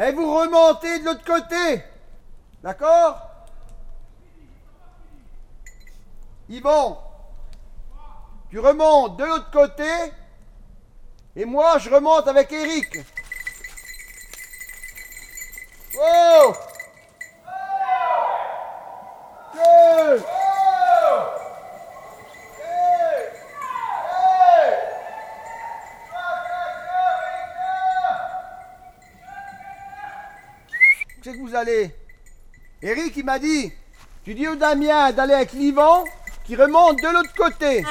Et vous remontez de l'autre côté. D'accord? Yvon, tu remontes de l'autre côté. Et moi, je remonte avec Eric. C'est que vous allez Eric, il m'a dit, tu dis au Damien d'aller avec l'Ivan qui remonte de l'autre côté.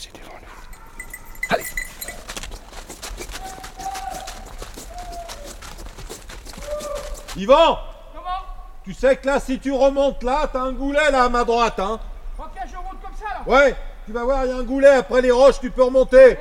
Passer devant nous. Allez Yvan Comment? Tu sais que là, si tu remontes là, t'as un goulet là à ma droite, hein Ok, je remonte comme ça là. Ouais, tu vas voir, il y a un goulet après les roches, tu peux remonter.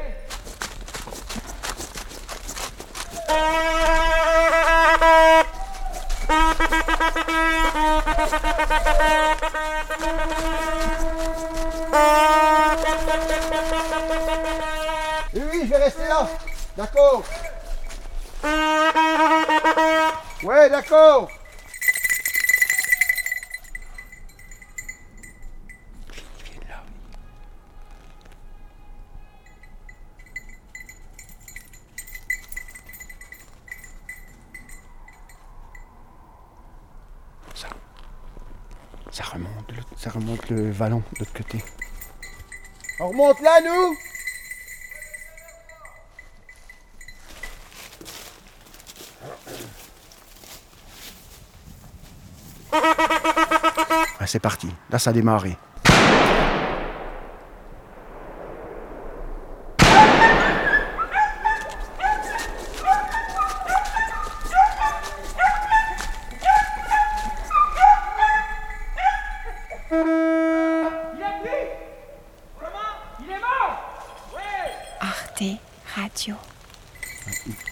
Oui, oui, je vais rester là. D'accord. Ouais, d'accord. Ça. Ça remonte, ça remonte le vallon de l'autre côté. On remonte là, nous? Ouais, c'est parti. Là, ça a démarré. Il est pris Comment Il est mort Ouais Arte Radio.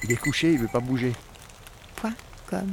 Il est couché, il veut pas bouger. Point com.